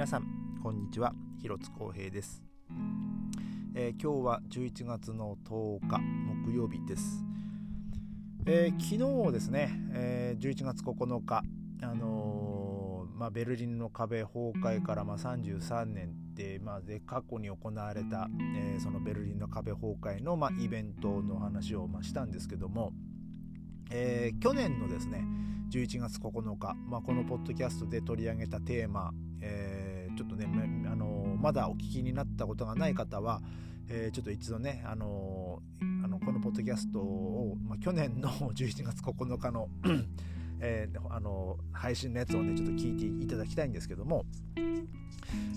皆さんこんにちは。広津光平です、えー、今日は11月の10日木曜日です、えー、昨日ですね、えー、11月9日あのまあ、ベルリンの壁崩壊からまあ33年って、まあ、で過去に行われた、えそのベルリンの壁崩壊の、まあ、イベントの話を、まあ、したんですけども、え去年のですね11月9日、まあ、このポッドキャストで取り上げたテーマ、えー、ちょっとね、あのまだお聞きになったことがない方は、えー、ちょっと一度ね、あのあのこのポッドキャストを、まあ、去年の 11月9日のえー、あの配信のやつをねちょっと聞いていただきたいんですけども、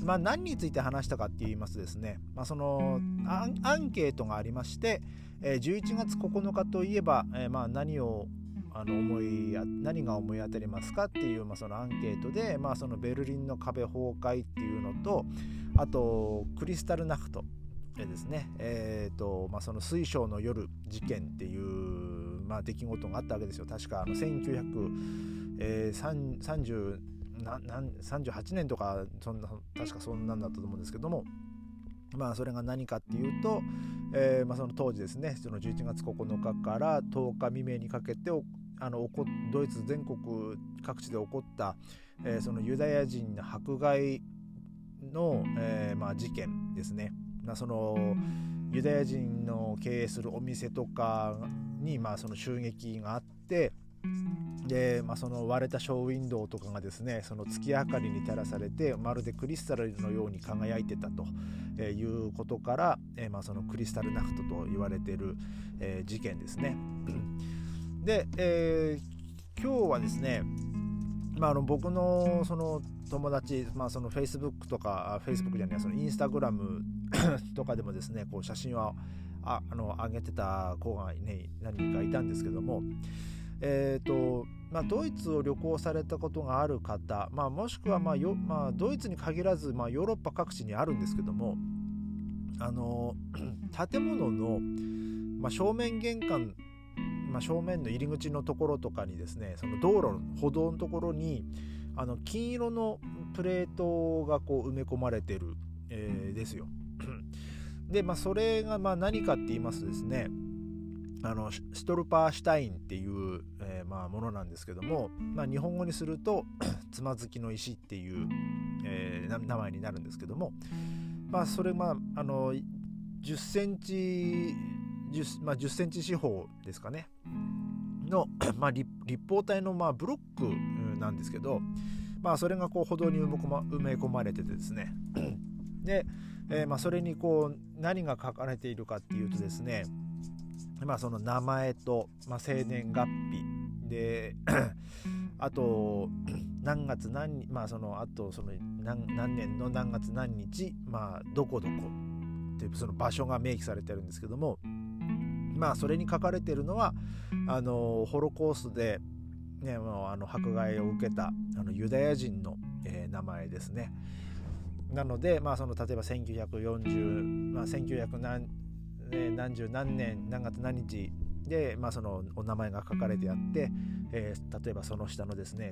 まあ、何について話したかって言いますとですね、まあ、そのアンケートがありまして、えー、11月9日といえば、えー、まあ何をあの思い何が思い当たりますかっていう、まあ、そのアンケートで、まあ、そのベルリンの壁崩壊っていうのとあとクリスタルナフトでですね、えーとまあ、その水晶の夜事件っていう、まあ、出来事があったわけですよ。確かあの1938年とかそんな確かそんなんだったと思うんですけどもまあそれが何かっていうと、えーまあ、その当時ですねその11月9日から10日未明にかけてあのドイツ全国各地で起こった、えー、そのユダヤ人の迫害の、えー、まあ、事件ですね。まあ、そのユダヤ人の経営するお店とかに、まあ、その襲撃があってで、まあ、その割れたショーウィンドウとかがですねその月明かりに照らされてまるでクリスタルのように輝いてたということから、えー、まあ、そのクリスタルナフトと言われている、えー、事件ですね。で、えー、今日はですね、まあ、あの僕のその友達、まあ、その Facebook とか Facebook じゃないその Instagram とかでもですねこう写真をああの上げてた子が、ね、何人かいたんですけども、えーとまあ、ドイツを旅行されたことがある方、まあ、もしくは、まあよまあ、ドイツに限らず、まあ、ヨーロッパ各地にあるんですけどもあの建物の、まあ、正面玄関まあ、正面の入り口のところとかにですねその道路歩道のところにあの金色のプレートがこう埋め込まれてる、えー、ですよ。で、まあ、それがまあ何かって言いますとですねあのストルパーシュタインっていう、えー、まあものなんですけども、まあ、日本語にするとつまずきの石っていう、えー、名前になるんですけども、まあ、それまああの10センチ 10,、まあ、10センチ四方ですかね。の、まあ、立方体のまあブロックなんですけど、まあ、それがこう歩道に埋め込まれててですね。で、えー、まあそれにこう何が書かれているかっていうとですね、まあ、その名前と、まあ、生年月日。で あと何月何まあそのあとその何何年の何月何日まあどこどこっていうその場所が明記されてるんですけどもまあそれに書かれているのはあのホロコーストで、ね、もうあの迫害を受けたあのユダヤ人の、えー、名前ですね。なので、まあ、その例えば1940、まあ、1900何,、ね、何十何年何月何日で、まあ、そのお名前が書かれてあって、えー、例えばその下のですね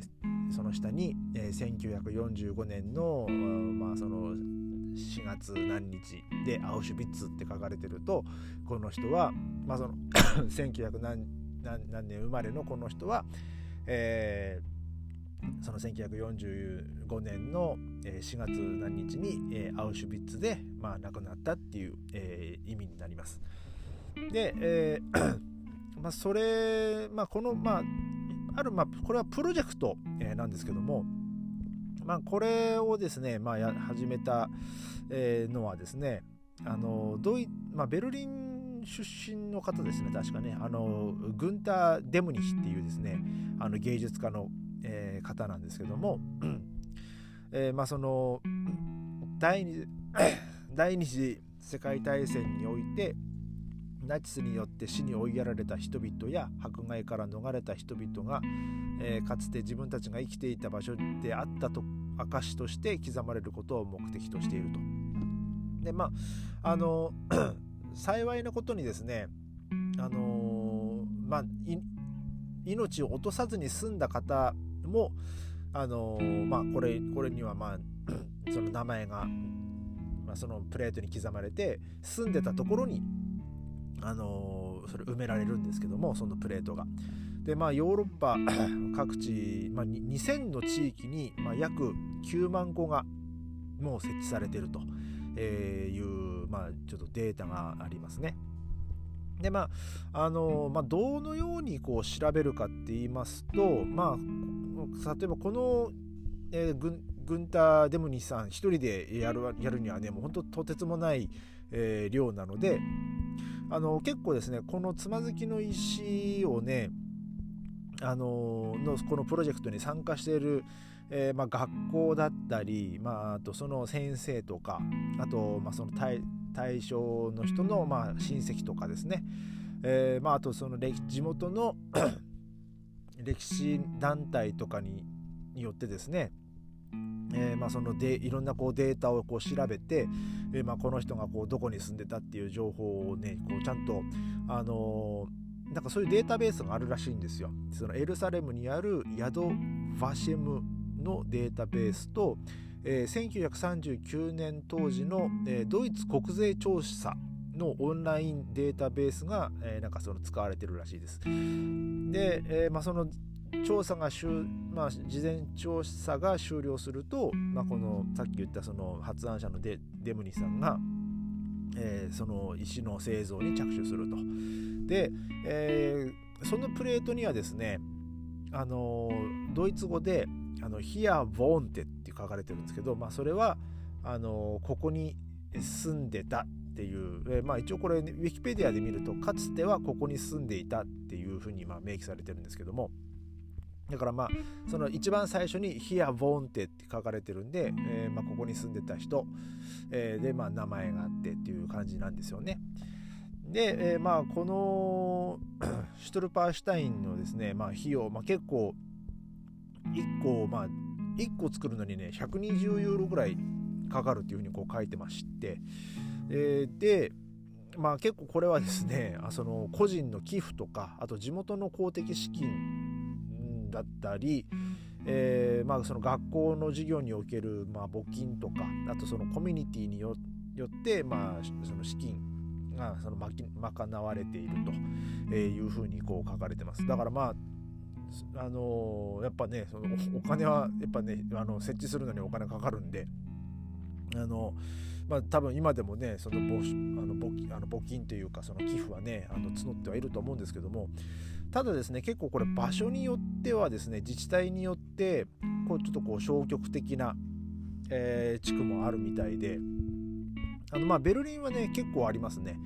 その下に、えー、1945年の、まあ、その4月何日でアウシュビッツって書かれてるとこの人は、まあ、その 1900何何年生まれのこの人は、えー、その1945年の4月何日に、えー、アウシュビッツで、まあ、亡くなったっていう、えー、意味になります。で、えー まあ、それ、まあ、この、まあ、ある、まあ、これはプロジェクト、えー、なんですけども、まあ、これをですね、まあ、始めた、えー、のはですねあのドイ、まあ、ベルリン出身の方ですね確かね。あのグンター・デムニヒっていうですねあの芸術家の、えー、方なんですけども、えー、まあその第二 第二次世界大戦においてナチスによって死に追いやられた人々や迫害から逃れた人々が、えー、かつて自分たちが生きていた場所であったと証として刻まれることを目的としていると。でまああの 幸いなことにですねあのまあ命を落とさずに済んだ方もあのまあこれこれにはまあ その名前が、まあ、そのプレートに刻まれて住んでたところに、あのー、それ埋められるんですけどもそのプレートが。でまあヨーロッパ 各地、まあ、2000の地域に、まあ、約9万個がもう設置されてるという、まあ、ちょっとデータがありますね。でまああのまあ、どのようにこう調べるかって言いますと、まあ、例えばこの、えー、ググンター・デムニさん一人でやるやるにはねもう本当とてつもない、えー、量なのであの結構ですねこのつまずきの石をねあののこのプロジェクトに参加している、えー、まあ、学校だったり、まあ、あとその先生とかあと、まあ、その対対象の人の、まあ、親戚とかですね、えーまあ、あとその地元の 歴史団体とかによってですねえー、まあ、そのでいろんなこうデータをこう調べて、え、まあ、この人がこうどこに住んでたっていう情報をねこうちゃんと、あのー、なんかそういうデータベースがあるらしいんですよ。そのエルサレムにあるヤド・ファシェムのデータベースと、えー、1939年当時の、えー、ドイツ国税調査のオンラインデータベースが、えー、なんかその使われてるらしいです。で、えーまあ、その調査がまあ、事前調査が終了すると、まあ、このさっき言ったその発案者のデデムニさんが、えー、その石の製造に着手すると。で、えー、そのプレートにはですね、あのドイツ語であのヒア・ボーンテって書かれてるんですけど、まあ、それはあのここに住んでたっていう、えー、まあ、一応これ、ね、ウィキペディアで見るとかつてはここに住んでいたっていうふうにま明記されてるんですけどもだからまあその一番最初に「ヒア・ボーンテ」って書かれてるんで、えー、まあ、ここに住んでた人、えー、でまあ名前があってっていう感じなんですよね。で、えー、まあこの シュトルパーシュタインのですね、まあ、費用、まあ、結構1個まあ1個作るのにね120ユーロぐらいかかるっていうふうにこう書いてまして、えー、でまあ結構これはですねあその個人の寄付とかあと地元の公的資金だったり、えー、まあその学校の授業におけるまあ募金とかあとそのコミュニティによってまあその資金がその賄われているというふうにこう書かれてます。だからまああのー、やっぱねそのお金はやっぱねあの設置するのにお金かかるんであのまあ多分今でもねその募あの募金あの募金というかその寄付はねあの募ってはいると思うんですけどもただですね結構これ場所によってはですね自治体によってこうちょっとこう消極的な、えー、地区もあるみたいであのまあベルリンはね結構ありますね。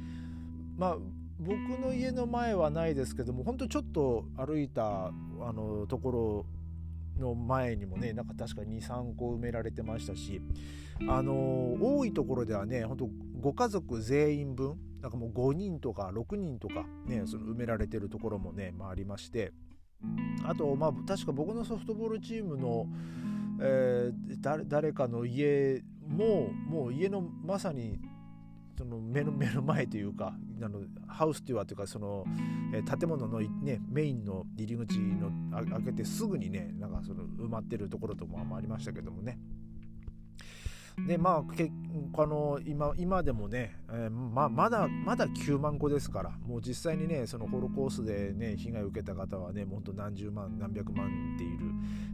まあ僕の家の前はないですけども本当ちょっと歩いたあのところの前にもねなんか確か23個埋められてましたしあの多いところではね本当ご家族全員分なんかもう5人とか6人とかねその埋められてるところもね、まあ、ありましてあとまあ確か僕のソフトボールチームの、えー、誰かの家ももう家のまさにその目の目の前というかあのハウスというかというかその、えー、建物の、ね、メインの入り口の開けてすぐにねなんかその埋まってるところとかもありましたけどもね。でまあけあの今今でもね、えー、ままだまだ9万個ですからもう実際にねそのホロコースでね被害を受けた方はねもっと何十万何百万っている、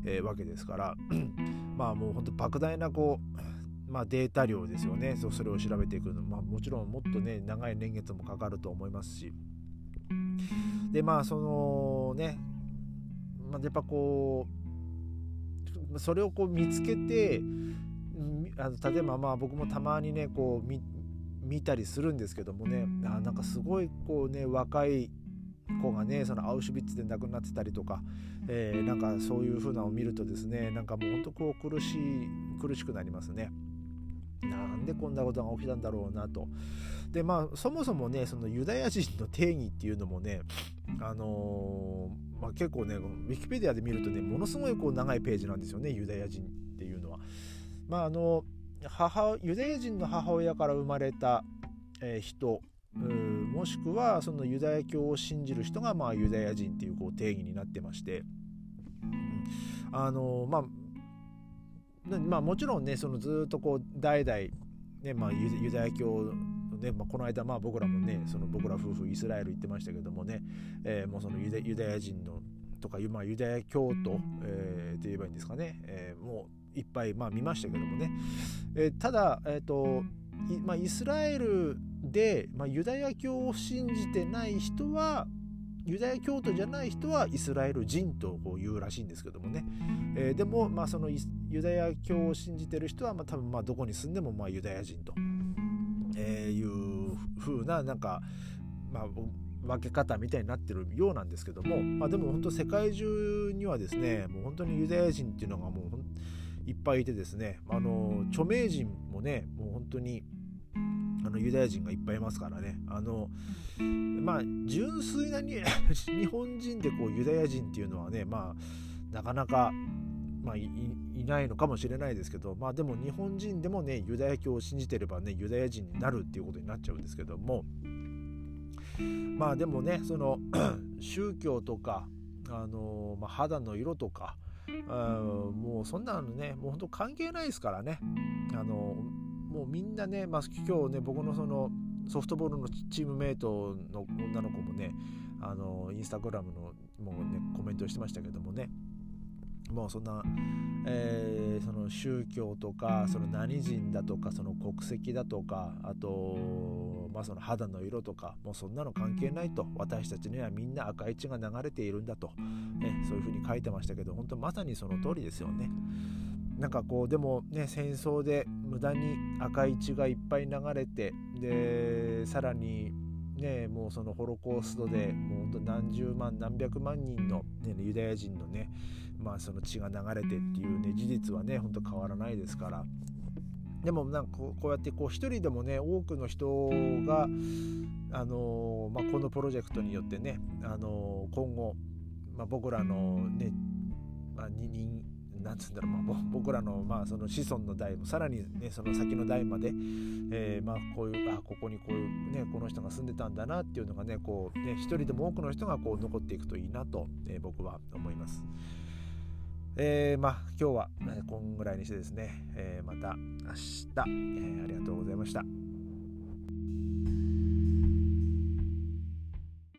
えー、わけですから まあもう本当莫大なこう、まあ、データ量ですよね。それを調べていくの、まあ、もちろんもっとね長い年月もかかると思いますし。でまあそのね、まあ、やっぱこうそれをこう見つけてあの例えばまあ僕もたまにねこう見たりするんですけどもね。あなんかすごいこうね若い子がねそのアウシュビッツで亡くなってたりとか、えー、なんかそういう風なのを見るとですねなんかもうほんとこう苦しい苦しくなりますね。なんでこんなことが起きたんだろうなと。でまあそもそもねそのユダヤ人の定義っていうのもねあのー、まあ、結構ねウィキペディアで見るとねものすごいこう長いページなんですよねユダヤ人っていうのは。まああの母ユダヤ人の母親から生まれた、えー、人もしくはそのユダヤ教を信じる人がまあユダヤ人っていうこう定義になってまして、あのまあまあ、もちろんねそのずっとこう代々、ねまあ、ユダヤ教ね、まあ、この間まあ僕らもねその僕ら夫婦イスラエル行ってましたけどもね、えー、もうそのユダユダヤ人のとか、まあ、ユダヤ教徒、えー、って言えばいいんですかね、えー、もういっぱい、まあ、見ましたけどもね、えー、ただ、えーとまあ、イスラエルで、まあ、ユダヤ教を信じてない人はユダヤ教徒じゃない人はイスラエル人とこう言うらしいんですけどもね、えー、でも、まあ、そのユダヤ教を信じてる人は、まあ、多分まあどこに住んでもまあユダヤ人と、えー、いう風ななんか、まあ、分け方みたいになってるようなんですけども、まあ、でも本当世界中にはですねもう本当にユダヤ人っていうのがもういっぱいいてですねあの著名人もねもう本当にあのユダヤ人がいっぱいいますからね。あのまあ純粋なに 日本人でこうユダヤ人っていうのはねまあなかなか、まあ、いないのかもしれないですけどまあでも日本人でもねユダヤ教を信じてればねユダヤ人になるっていうことになっちゃうんですけどもまあでもねその 宗教とかあの、まあ、肌の色とかもうそんなのねもう本当関係ないですからね。あのもうみんなね、まあ、今日ね僕のそのソフトボールのチームメイトの女の子もねあのインスタグラムのもうねコメントしてましたけどもね。もうそんな、えー、その宗教とかその何人だとかその国籍だとかあと、まあ、その肌の色とかもうそんなの関係ないと私たちにはみんな赤い血が流れているんだと、ね、そういうふうに書いてましたけど本当まさにその通りですよね。なんかこうでもね戦争で無駄に赤い血がいっぱい流れてでさらにねもうそのホロコーストでもう何十万何百万人の、ね、ユダヤ人のねまあその血が流れてっていうね事実はねほんと変わらないですから。でもなんかこうやってこう一人でもね多くの人があのまあ、このプロジェクトによってねあの今後、まあ、僕らのね、まあ、人なんつうんだろう、まあ、僕らの,、まあその子孫の代もさらに、ね、その先の代まで、えーまあ、こういうあここにこういう、ね、この人が住んでたんだなっていうのがねこうね一人でも多くの人がこう残っていくといいなと、えー、僕は思います。えー、まあ今日は、ね、こんぐらいにしてですね、えー、また明日、えー、ありがとうございました。